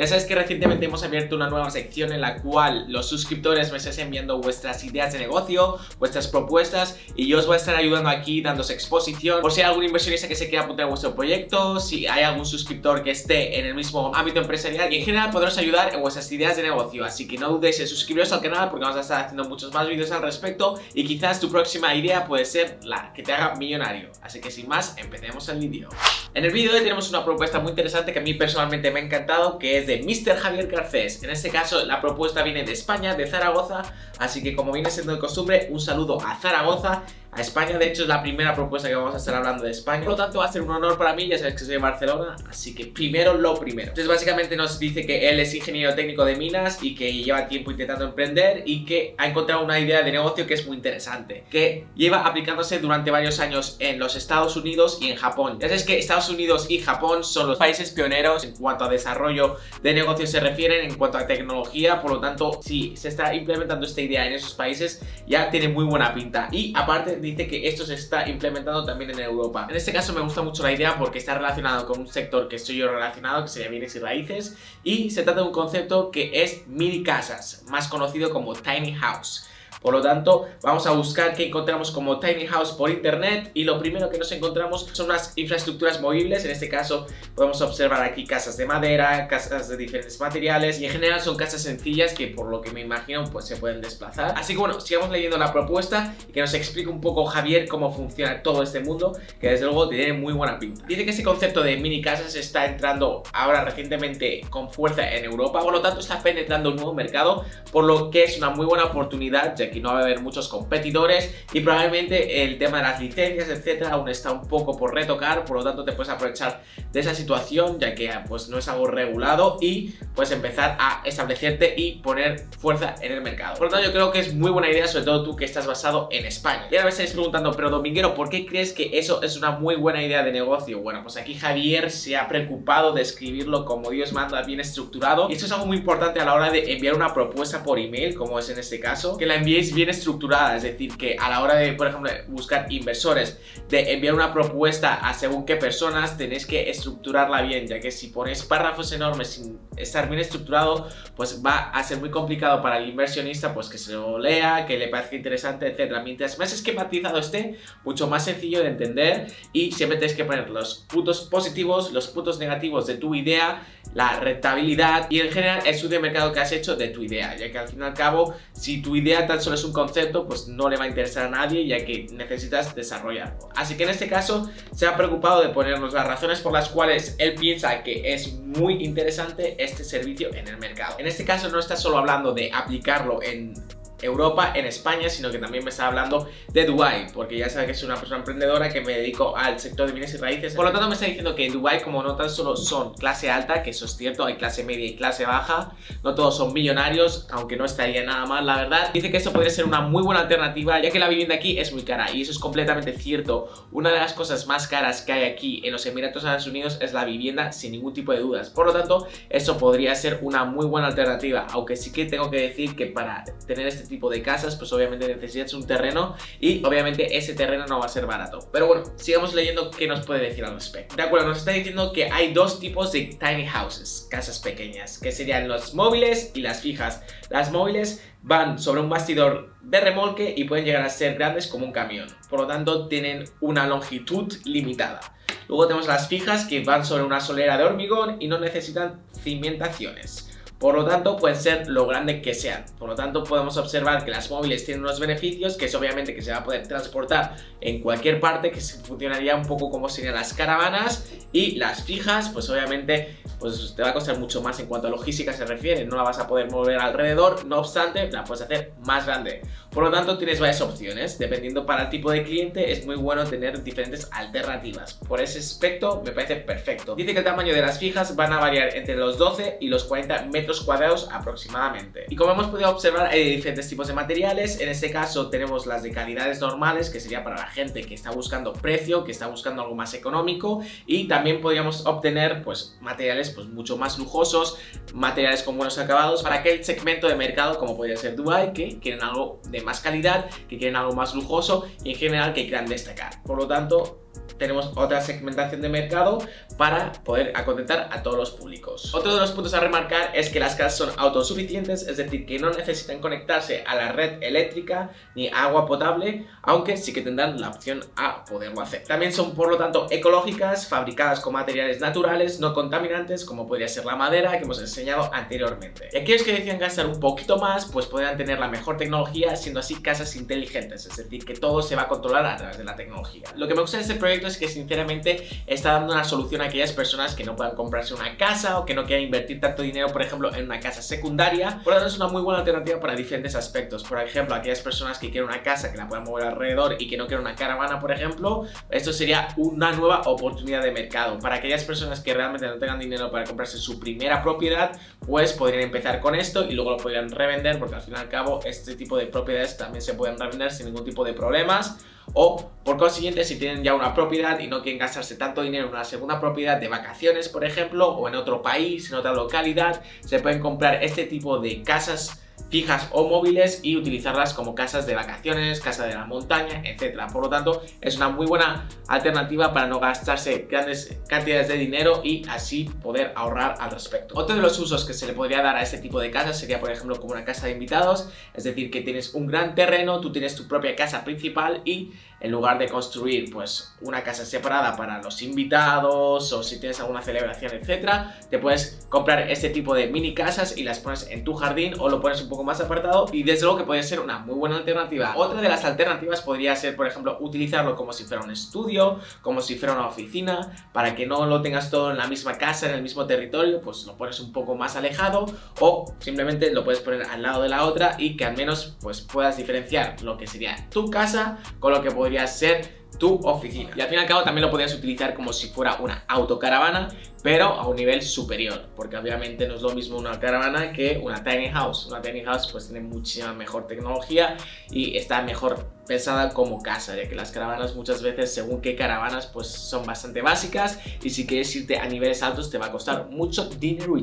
Ya sabes que recientemente hemos abierto una nueva sección en la cual los suscriptores me estáis enviando vuestras ideas de negocio, vuestras propuestas y yo os voy a estar ayudando aquí dándose exposición por si hay algún inversionista que se quiera apuntar a vuestro proyecto, si hay algún suscriptor que esté en el mismo ámbito empresarial y en general podros ayudar en vuestras ideas de negocio. Así que no dudéis en suscribiros al canal porque vamos a estar haciendo muchos más vídeos al respecto y quizás tu próxima idea puede ser la que te haga millonario. Así que sin más, empecemos el vídeo. En el vídeo de hoy tenemos una propuesta muy interesante que a mí personalmente me ha encantado que es de Mr. Javier Garcés. En este caso la propuesta viene de España, de Zaragoza, así que como viene siendo de costumbre, un saludo a Zaragoza a España. De hecho, es la primera propuesta que vamos a estar hablando de España. Por lo tanto, va a ser un honor para mí. Ya sabes que soy de Barcelona, así que primero lo primero. Entonces, básicamente nos dice que él es ingeniero técnico de minas y que lleva tiempo intentando emprender y que ha encontrado una idea de negocio que es muy interesante, que lleva aplicándose durante varios años en los Estados Unidos y en Japón. Ya sabes que Estados Unidos y Japón son los países pioneros en cuanto a desarrollo de negocios se refieren, en cuanto a tecnología. Por lo tanto, si se está implementando esta idea en esos países, ya tiene muy buena pinta. Y aparte, dice que esto se está implementando también en Europa. En este caso me gusta mucho la idea porque está relacionado con un sector que estoy yo relacionado, que sería bienes y raíces, y se trata de un concepto que es mini casas, más conocido como tiny house. Por lo tanto, vamos a buscar qué encontramos como tiny house por internet y lo primero que nos encontramos son unas infraestructuras movibles. En este caso, podemos observar aquí casas de madera, casas de diferentes materiales y en general son casas sencillas que por lo que me imagino pues se pueden desplazar. Así que bueno, sigamos leyendo la propuesta y que nos explique un poco Javier cómo funciona todo este mundo, que desde luego tiene muy buena pinta. Dice que ese concepto de mini casas está entrando ahora recientemente con fuerza en Europa, por lo tanto está penetrando un nuevo mercado, por lo que es una muy buena oportunidad ya aquí no va a haber muchos competidores y probablemente el tema de las licencias, etcétera, aún está un poco por retocar, por lo tanto te puedes aprovechar de esa situación ya que pues no es algo regulado y puedes empezar a establecerte y poner fuerza en el mercado. Por lo tanto yo creo que es muy buena idea, sobre todo tú que estás basado en España. Y ahora me estáis preguntando, pero Dominguero, ¿por qué crees que eso es una muy buena idea de negocio? Bueno, pues aquí Javier se ha preocupado de escribirlo como Dios manda, bien estructurado y esto es algo muy importante a la hora de enviar una propuesta por email, como es en este caso, que la envíe bien estructurada, es decir, que a la hora de, por ejemplo, buscar inversores, de enviar una propuesta a según qué personas, tenéis que estructurarla bien, ya que si ponéis párrafos enormes sin estar bien estructurado, pues va a ser muy complicado para el inversionista, pues que se lo lea, que le parezca interesante, etcétera. Mientras más esquematizado esté, mucho más sencillo de entender y siempre tenéis que poner los puntos positivos, los puntos negativos de tu idea, la rentabilidad y en general el estudio de mercado que has hecho de tu idea, ya que al fin y al cabo, si tu idea tan solo es un concepto, pues no le va a interesar a nadie, ya que necesitas desarrollarlo. Así que en este caso se ha preocupado de ponernos las razones por las cuales él piensa que es muy interesante este servicio en el mercado. En este caso no está solo hablando de aplicarlo en Europa, en España, sino que también me está hablando de Dubai, porque ya sabe que soy una persona emprendedora que me dedico al sector de bienes y raíces. Por lo tanto, me está diciendo que Dubai, como no tan solo son clase alta, que eso es cierto, hay clase media y clase baja, no todos son millonarios, aunque no estaría nada mal, la verdad. Dice que eso podría ser una muy buena alternativa, ya que la vivienda aquí es muy cara, y eso es completamente cierto. Una de las cosas más caras que hay aquí en los Emiratos Árabes Unidos es la vivienda, sin ningún tipo de dudas. Por lo tanto, eso podría ser una muy buena alternativa, aunque sí que tengo que decir que para tener este tipo de casas, pues obviamente necesitas un terreno y obviamente ese terreno no va a ser barato. Pero bueno, sigamos leyendo qué nos puede decir al respecto. De acuerdo, nos está diciendo que hay dos tipos de tiny houses, casas pequeñas, que serían los móviles y las fijas. Las móviles van sobre un bastidor de remolque y pueden llegar a ser grandes como un camión. Por lo tanto, tienen una longitud limitada. Luego tenemos las fijas que van sobre una solera de hormigón y no necesitan cimentaciones. Por lo tanto, pueden ser lo grande que sean. Por lo tanto, podemos observar que las móviles tienen unos beneficios, que es obviamente que se va a poder transportar en cualquier parte, que funcionaría un poco como serían las caravanas. Y las fijas, pues obviamente pues te va a costar mucho más en cuanto a logística se refiere, no la vas a poder mover alrededor, no obstante, la puedes hacer más grande. Por lo tanto, tienes varias opciones, dependiendo para el tipo de cliente, es muy bueno tener diferentes alternativas. Por ese aspecto, me parece perfecto. Dice que el tamaño de las fijas van a variar entre los 12 y los 40 metros cuadrados aproximadamente. Y como hemos podido observar, hay diferentes tipos de materiales, en este caso tenemos las de calidades normales, que sería para la gente que está buscando precio, que está buscando algo más económico, y también podríamos obtener pues materiales pues mucho más lujosos, materiales con buenos acabados para aquel segmento de mercado como podría ser Dubai que quieren algo de más calidad, que quieren algo más lujoso y en general que quieran destacar. Por lo tanto, tenemos otra segmentación de mercado para poder acontentar a todos los públicos. Otro de los puntos a remarcar es que las casas son autosuficientes, es decir, que no necesitan conectarse a la red eléctrica ni agua potable, aunque sí que tendrán la opción a poderlo hacer. También son por lo tanto ecológicas, fabricadas con materiales naturales, no contaminantes, como podría ser la madera que hemos enseñado anteriormente. Y aquellos que decían gastar un poquito más, pues podrán tener la mejor tecnología, siendo así casas inteligentes, es decir, que todo se va a controlar a través de la tecnología. Lo que me gusta de este proyecto es que sinceramente está dando una solución a aquellas personas que no puedan comprarse una casa o que no quieran invertir tanto dinero, por ejemplo, en una casa secundaria. Por lo tanto, es una muy buena alternativa para diferentes aspectos. Por ejemplo, aquellas personas que quieren una casa que la puedan mover alrededor y que no quieren una caravana, por ejemplo, esto sería una nueva oportunidad de mercado. Para aquellas personas que realmente no tengan dinero para comprarse su primera propiedad, pues podrían empezar con esto y luego lo podrían revender porque al fin y al cabo este tipo de propiedades también se pueden revender sin ningún tipo de problemas o por consiguiente si tienen ya una propiedad y no quieren gastarse tanto dinero en una segunda propiedad de vacaciones por ejemplo o en otro país, en otra localidad, se pueden comprar este tipo de casas fijas o móviles y utilizarlas como casas de vacaciones, casa de la montaña, etc. Por lo tanto, es una muy buena alternativa para no gastarse grandes cantidades de dinero y así poder ahorrar al respecto. Otro de los usos que se le podría dar a este tipo de casas sería, por ejemplo, como una casa de invitados, es decir, que tienes un gran terreno, tú tienes tu propia casa principal y en lugar de construir pues una casa separada para los invitados o si tienes alguna celebración, etcétera, te puedes comprar este tipo de mini casas y las pones en tu jardín o lo pones un poco más apartado y desde luego que puede ser una muy buena alternativa. Otra de las alternativas podría ser, por ejemplo, utilizarlo como si fuera un estudio, como si fuera una oficina, para que no lo tengas todo en la misma casa, en el mismo territorio, pues lo pones un poco más alejado o simplemente lo puedes poner al lado de la otra y que al menos pues puedas diferenciar lo que sería tu casa con lo que podría ser tu oficina. Y al fin y al cabo también lo podrías utilizar como si fuera una autocaravana, pero a un nivel superior, porque obviamente no es lo mismo una caravana que una tiny house. Una tiny house pues tiene muchísima mejor tecnología y está mejor pensada como casa, ya que las caravanas muchas veces, según qué caravanas, pues son bastante básicas y si quieres irte a niveles altos te va a costar mucho dinero.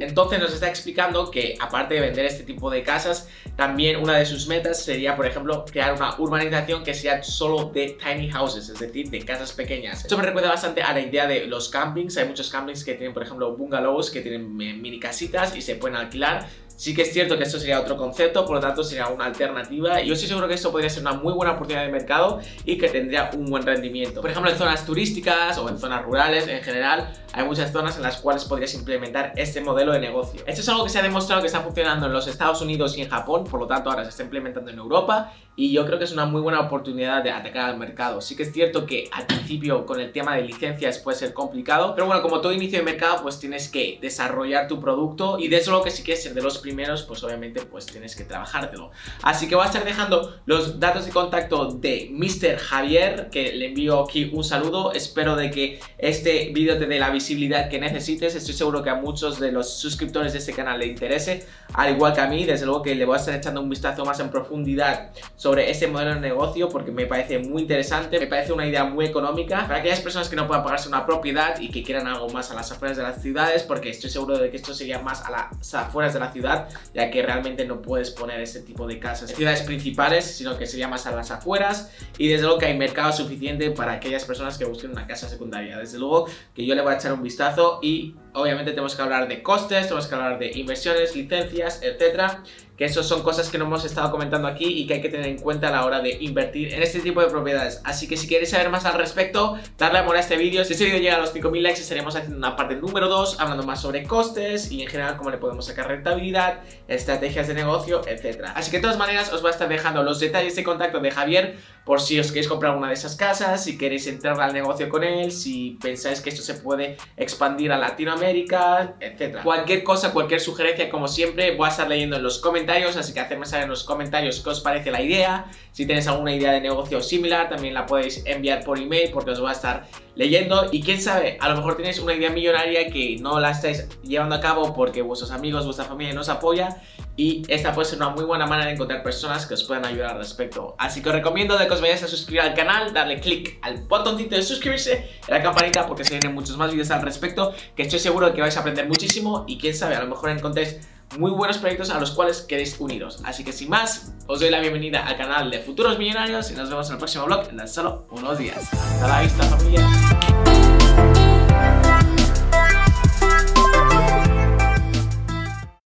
Entonces nos está explicando que aparte de vender este tipo de casas, también una de sus metas sería, por ejemplo, crear una urbanización que sea solo de tiny houses, es decir, de casas pequeñas. Esto me recuerda bastante a la idea de los campings, hay muchos campings que tienen, por ejemplo, bungalows, que tienen mini casitas y se pueden alquilar Sí que es cierto que esto sería otro concepto, por lo tanto sería una alternativa y yo estoy seguro que esto podría ser una muy buena oportunidad de mercado y que tendría un buen rendimiento. Por ejemplo, en zonas turísticas o en zonas rurales en general, hay muchas zonas en las cuales podrías implementar este modelo de negocio. Esto es algo que se ha demostrado que está funcionando en los Estados Unidos y en Japón, por lo tanto ahora se está implementando en Europa y yo creo que es una muy buena oportunidad de atacar al mercado. Sí que es cierto que al principio con el tema de licencias puede ser complicado, pero bueno, como todo inicio de mercado pues tienes que desarrollar tu producto y de eso lo que si quieres ser de los primeros pues obviamente pues tienes que trabajártelo. Así que voy a estar dejando los datos de contacto de Mr. Javier, que le envío aquí un saludo, espero de que este vídeo te dé la visibilidad que necesites, estoy seguro que a muchos de los suscriptores de este canal le interese, al igual que a mí, desde luego que le voy a estar echando un vistazo más en profundidad sobre este modelo de negocio porque me parece muy interesante, me parece una idea muy económica. Para aquellas personas que no puedan pagarse una propiedad y que quieran algo más a las afueras de las ciudades porque estoy seguro de que esto sería más a las afueras de la ciudad ya que realmente no puedes poner este tipo de casas en ciudades principales sino que sería más a las afueras. Y desde luego que hay mercado suficiente para aquellas personas que busquen una casa secundaria. Desde luego que yo le voy a echar un vistazo y obviamente tenemos que hablar de costes, tenemos que hablar de inversiones, licencias, etcétera que eso son cosas que no hemos estado comentando aquí y que hay que tener en cuenta a la hora de invertir en este tipo de propiedades. Así que si queréis saber más al respecto, darle amor a este vídeo. Si este vídeo llega a los 5000 likes, estaremos haciendo una parte número 2, hablando más sobre costes y en general cómo le podemos sacar rentabilidad, estrategias de negocio, etc. Así que de todas maneras os voy a estar dejando los detalles de contacto de Javier por si os queréis comprar una de esas casas, si queréis entrar al negocio con él, si pensáis que esto se puede expandir a Latinoamérica, etc. Cualquier cosa, cualquier sugerencia, como siempre, voy a estar leyendo en los comentarios, así que hacedme saber en los comentarios qué os parece la idea. Si tenéis alguna idea de negocio similar, también la podéis enviar por email porque os voy a estar leyendo y quién sabe, a lo mejor tenéis una idea millonaria que no la estáis llevando a cabo porque vuestros amigos, vuestra familia no os apoya y esta puede ser una muy buena manera de encontrar personas que os puedan ayudar al respecto. Así que os recomiendo que os vayáis a suscribir al canal, darle click al botoncito de suscribirse y la campanita porque se vienen muchos más vídeos al respecto que estoy seguro de que vais a aprender muchísimo y quién sabe, a lo mejor encontréis muy buenos proyectos a los cuales queréis uniros. Así que sin más, os doy la bienvenida al canal de Futuros Millonarios y nos vemos en el próximo vlog en solo unos días. Hasta la vista familia.